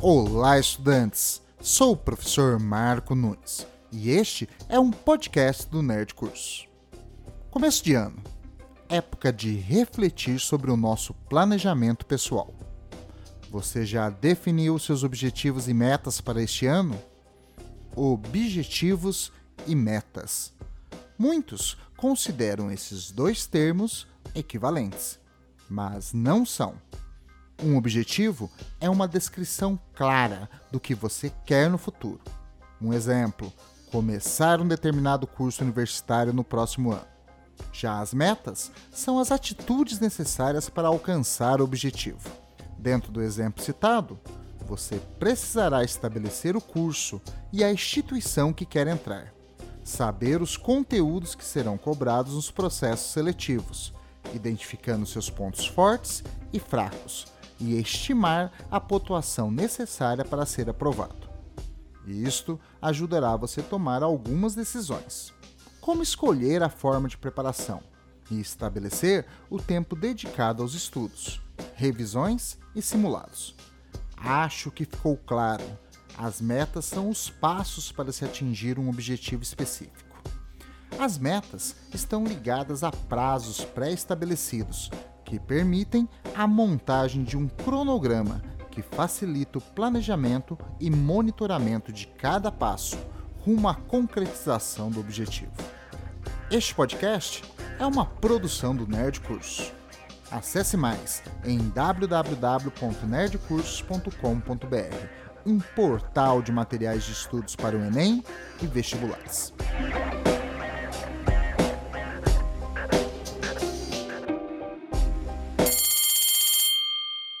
Olá, estudantes! Sou o professor Marco Nunes e este é um podcast do Nerd Curso. Começo de ano, época de refletir sobre o nosso planejamento pessoal. Você já definiu seus objetivos e metas para este ano? Objetivos e metas. Muitos consideram esses dois termos equivalentes, mas não são. Um objetivo é uma descrição clara do que você quer no futuro. Um exemplo: começar um determinado curso universitário no próximo ano. Já as metas são as atitudes necessárias para alcançar o objetivo. Dentro do exemplo citado, você precisará estabelecer o curso e a instituição que quer entrar, saber os conteúdos que serão cobrados nos processos seletivos, identificando seus pontos fortes e fracos e estimar a pontuação necessária para ser aprovado. Isto ajudará você a tomar algumas decisões. Como escolher a forma de preparação e estabelecer o tempo dedicado aos estudos, revisões e simulados. Acho que ficou claro. As metas são os passos para se atingir um objetivo específico. As metas estão ligadas a prazos pré-estabelecidos que permitem a montagem de um cronograma que facilita o planejamento e monitoramento de cada passo rumo à concretização do objetivo. Este podcast é uma produção do Nerd Curso. Acesse mais em www.nerdcursos.com.br, um portal de materiais de estudos para o Enem e vestibulares.